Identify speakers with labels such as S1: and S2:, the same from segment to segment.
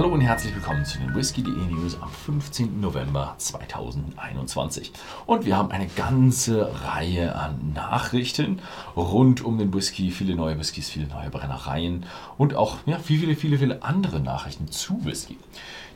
S1: Hallo und herzlich willkommen zu den Whisky.de News am 15. November 2021. Und wir haben eine ganze Reihe an Nachrichten rund um den Whisky, viele neue Whiskys, viele neue Brennereien und auch ja, viele, viele, viele andere Nachrichten zu Whisky.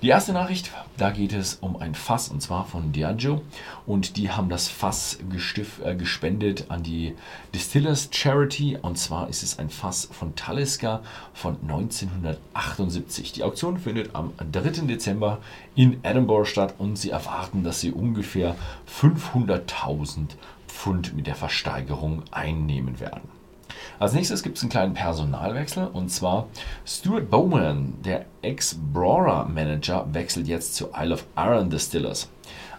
S1: Die erste Nachricht, da geht es um ein Fass und zwar von Diageo und die haben das Fass gestif, äh, gespendet an die Distillers Charity und zwar ist es ein Fass von Talisker von 1978. Die Auktion findet am 3. Dezember in Edinburgh statt und sie erwarten, dass sie ungefähr 500.000 Pfund mit der Versteigerung einnehmen werden. Als nächstes gibt es einen kleinen Personalwechsel und zwar Stuart Bowman, der Ex-Brora-Manager, wechselt jetzt zu Isle of Arran Distillers.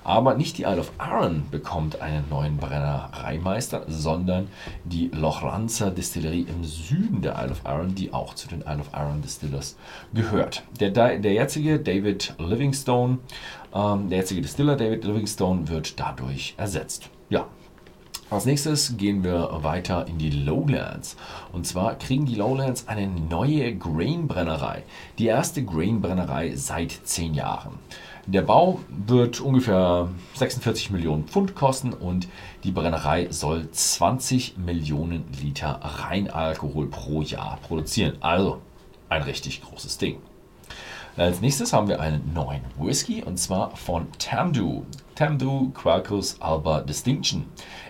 S1: Aber nicht die Isle of Arran bekommt einen neuen Brennereimeister, sondern die Lochranzer Distillerie im Süden der Isle of Arran, die auch zu den Isle of Arran Distillers gehört. Der, der jetzige David Livingstone, ähm, der jetzige Distiller David Livingstone wird dadurch ersetzt. Ja, als nächstes gehen wir weiter in die Lowlands. Und zwar kriegen die Lowlands eine neue Grain-Brennerei. Die erste Grain-Brennerei seit zehn Jahren. Der Bau wird ungefähr 46 Millionen Pfund kosten und die Brennerei soll 20 Millionen Liter Reinalkohol pro Jahr produzieren. Also ein richtig großes Ding. Als nächstes haben wir einen neuen Whisky und zwar von Tamdu. Tamdu Quercus Alba Distinction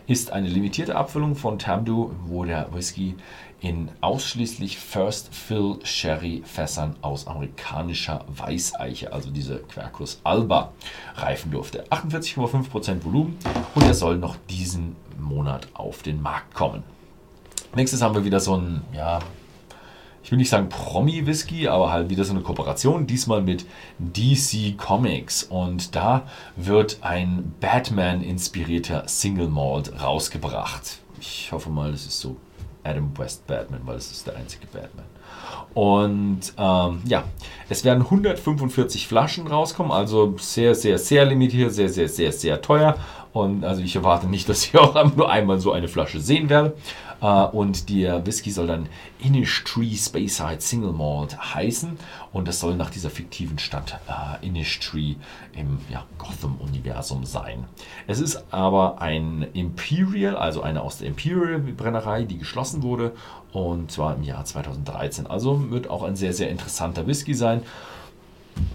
S1: ist eine limitierte Abfüllung von Tamdu, wo der Whisky in ausschließlich First Fill Sherry Fässern aus amerikanischer Weißeiche, also diese Quercus Alba, reifen durfte. 48,5% Volumen und er soll noch diesen Monat auf den Markt kommen. Nächstes haben wir wieder so ein ja, ich will nicht sagen Promi-Whisky, aber halt wieder so eine Kooperation, diesmal mit DC Comics. Und da wird ein Batman-inspirierter Single Malt rausgebracht. Ich hoffe mal, das ist so Adam West Batman, weil es ist der einzige Batman. Und ähm, ja, es werden 145 Flaschen rauskommen, also sehr, sehr, sehr limitiert, sehr, sehr, sehr, sehr teuer. Und also ich erwarte nicht, dass ich auch nur einmal so eine Flasche sehen werde. Uh, und der Whisky soll dann Inish Tree Speyside Single Malt heißen. Und das soll nach dieser fiktiven Stadt uh, Inish Tree im ja, Gotham-Universum sein. Es ist aber ein Imperial, also eine aus der Imperial-Brennerei, die geschlossen wurde. Und zwar im Jahr 2013. Also wird auch ein sehr, sehr interessanter Whisky sein.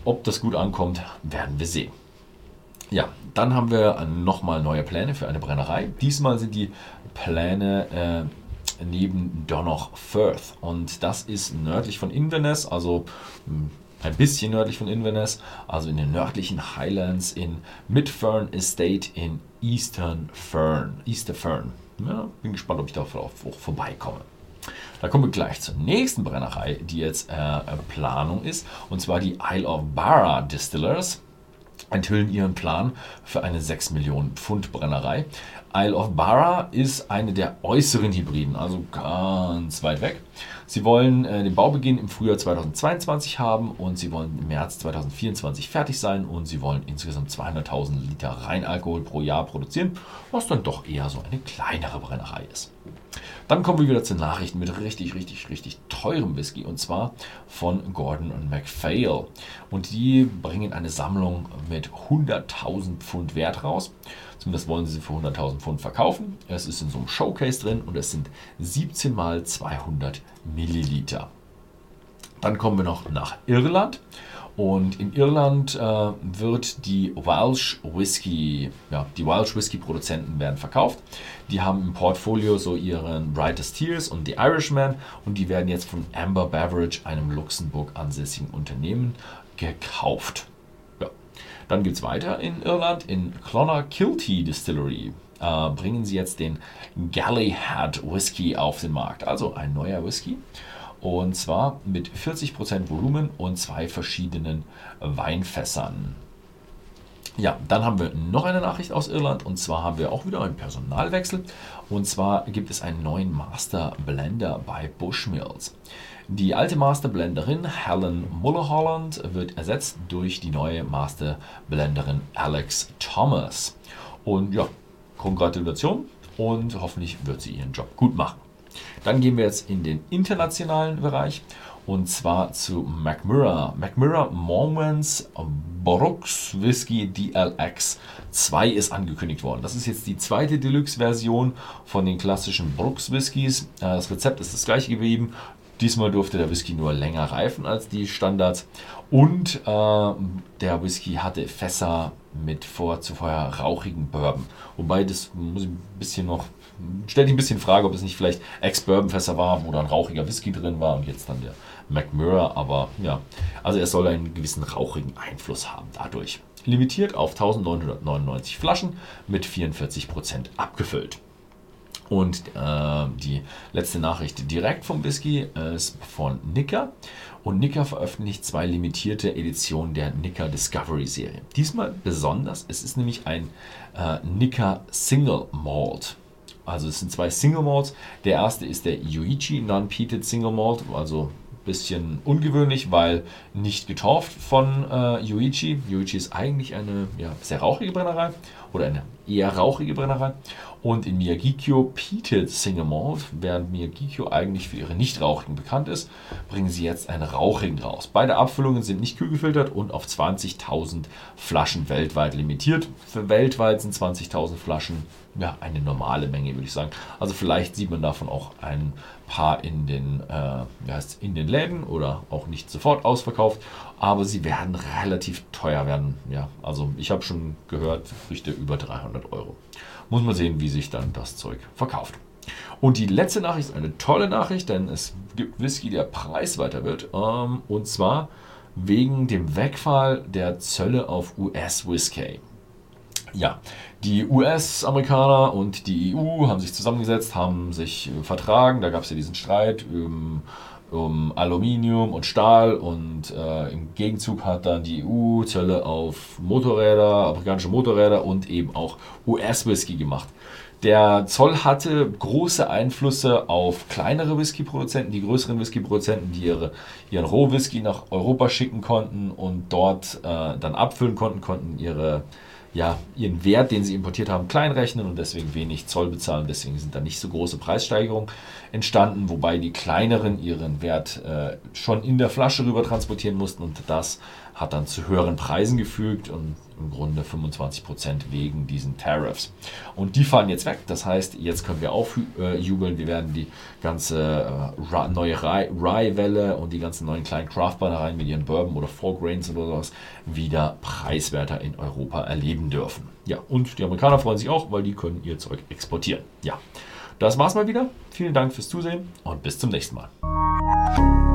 S1: Ob das gut ankommt, werden wir sehen. Ja, dann haben wir nochmal neue Pläne für eine Brennerei. Diesmal sind die Pläne äh, neben Donnoch Firth und das ist nördlich von Inverness, also hm, ein bisschen nördlich von Inverness, also in den nördlichen Highlands in Midfern Estate in Eastern Fern. Easter Fern. Ja, bin gespannt, ob ich da auch vorbeikomme. Da kommen wir gleich zur nächsten Brennerei, die jetzt äh, Planung ist, und zwar die Isle of Barra Distillers enthüllen ihren Plan für eine 6 Millionen Pfund Brennerei. Isle of Barra ist eine der äußeren Hybriden, also ganz weit weg. Sie wollen äh, den Baubeginn im Frühjahr 2022 haben und sie wollen im März 2024 fertig sein und sie wollen insgesamt 200.000 Liter Reinalkohol pro Jahr produzieren, was dann doch eher so eine kleinere Brennerei ist. Dann kommen wir wieder zu Nachrichten mit richtig, richtig, richtig teurem Whisky und zwar von Gordon und MacPhail. Und die bringen eine Sammlung mit 100.000 Pfund Wert raus. Zumindest wollen sie sie für 100.000 Pfund verkaufen. Es ist in so einem Showcase drin und es sind 17 mal 200 Milliliter. Dann kommen wir noch nach Irland und in Irland äh, wird die Welsh Whisky, ja, die Welsh Whisky Produzenten werden verkauft. Die haben im Portfolio so ihren Brightest Tears und The Irishman und die werden jetzt von Amber Beverage, einem Luxemburg ansässigen Unternehmen, gekauft. Dann geht es weiter in Irland, in Clonakilty Distillery. Äh, bringen sie jetzt den Gallihat Whisky auf den Markt, also ein neuer Whisky. Und zwar mit 40% Volumen und zwei verschiedenen Weinfässern. Ja, dann haben wir noch eine Nachricht aus Irland und zwar haben wir auch wieder einen Personalwechsel. Und zwar gibt es einen neuen Master Blender bei Bushmills. Die alte Master Blenderin Helen Mullerholland wird ersetzt durch die neue Master Blenderin Alex Thomas. Und ja, Gratulation und hoffentlich wird sie ihren Job gut machen. Dann gehen wir jetzt in den internationalen Bereich und zwar zu McMurra. McMurra Moments Brooks Whisky DLX 2 ist angekündigt worden. Das ist jetzt die zweite Deluxe-Version von den klassischen Brooks Whiskys. Äh, das Rezept ist das gleiche geblieben. Diesmal durfte der Whisky nur länger reifen als die Standards. Und äh, der Whisky hatte Fässer mit vor zuvor rauchigen Bourbon. Wobei das muss ich ein bisschen noch stellt ich ein bisschen Frage, ob es nicht vielleicht Ex-Bourbon-Fässer war, wo dann rauchiger Whisky drin war und jetzt dann der McMurra. Aber ja, also er soll einen gewissen rauchigen Einfluss haben dadurch. Limitiert auf 1999 Flaschen mit 44% abgefüllt. Und äh, die letzte Nachricht direkt vom Whisky ist von Nicker. Und Nicker veröffentlicht zwei limitierte Editionen der Nicker Discovery Serie. Diesmal besonders, es ist nämlich ein äh, Nicker Single Malt. Also es sind zwei Single Malts. Der erste ist der Yuichi Non-Peated Single Malt, also bisschen ungewöhnlich, weil nicht getorft von äh, Yuichi. Yuichi ist eigentlich eine ja, sehr rauchige Brennerei oder eine eher rauchige Brennerei. Und in Miyagikyo Peated Single Malt, während Miyagikyo eigentlich für ihre nicht rauchigen bekannt ist, bringen sie jetzt einen rauchigen raus. Beide Abfüllungen sind nicht kühlgefiltert und auf 20.000 Flaschen weltweit limitiert. Für weltweit sind 20.000 Flaschen ja, eine normale Menge, würde ich sagen. Also vielleicht sieht man davon auch ein paar in den, äh, wie heißt, in den Läden oder auch nicht sofort ausverkauft, aber sie werden relativ teuer werden. Ja, also ich habe schon gehört, Früchte über 300 Euro. Muss man sehen, wie sich dann das Zeug verkauft. Und die letzte Nachricht ist eine tolle Nachricht, denn es gibt Whisky, der preisweiter wird. Ähm, und zwar wegen dem Wegfall der Zölle auf US-Whisky. Ja, die US-Amerikaner und die EU haben sich zusammengesetzt, haben sich vertragen. Da gab es ja diesen Streit um, um Aluminium und Stahl und äh, im Gegenzug hat dann die EU Zölle auf Motorräder, amerikanische Motorräder und eben auch US-Whisky gemacht. Der Zoll hatte große Einflüsse auf kleinere Whisky-Produzenten, die größeren Whisky-Produzenten, die ihre, ihren Rohwhisky nach Europa schicken konnten und dort äh, dann abfüllen konnten, konnten ihre ja, ihren Wert, den sie importiert haben, kleinrechnen und deswegen wenig Zoll bezahlen. Deswegen sind da nicht so große Preissteigerungen entstanden, wobei die kleineren ihren Wert äh, schon in der Flasche rüber transportieren mussten und das hat dann zu höheren Preisen gefügt und im Grunde 25% wegen diesen Tariffs. Und die fallen jetzt weg. Das heißt, jetzt können wir aufjubeln. Wir werden die ganze äh, neue Rye-Welle und die ganzen neuen kleinen Craft-Brennereien mit ihren Bourbon oder Four Grains oder sowas wieder preiswerter in Europa erleben dürfen. Ja, und die Amerikaner freuen sich auch, weil die können ihr Zeug exportieren. Ja, das war's mal wieder. Vielen Dank fürs Zusehen und bis zum nächsten Mal.